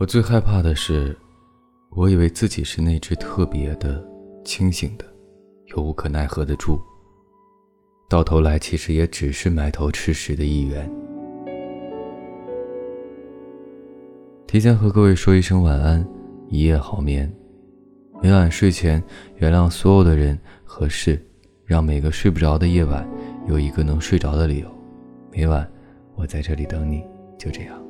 我最害怕的是我以为自己是那只特别的清醒的又无可奈何的猪。到头来其实也只是埋头吃食的一员。提前和各位说一声晚安一夜好眠。每晚睡前原谅所有的人和事让每个睡不着的夜晚有一个能睡着的理由。每晚我在这里等你就这样。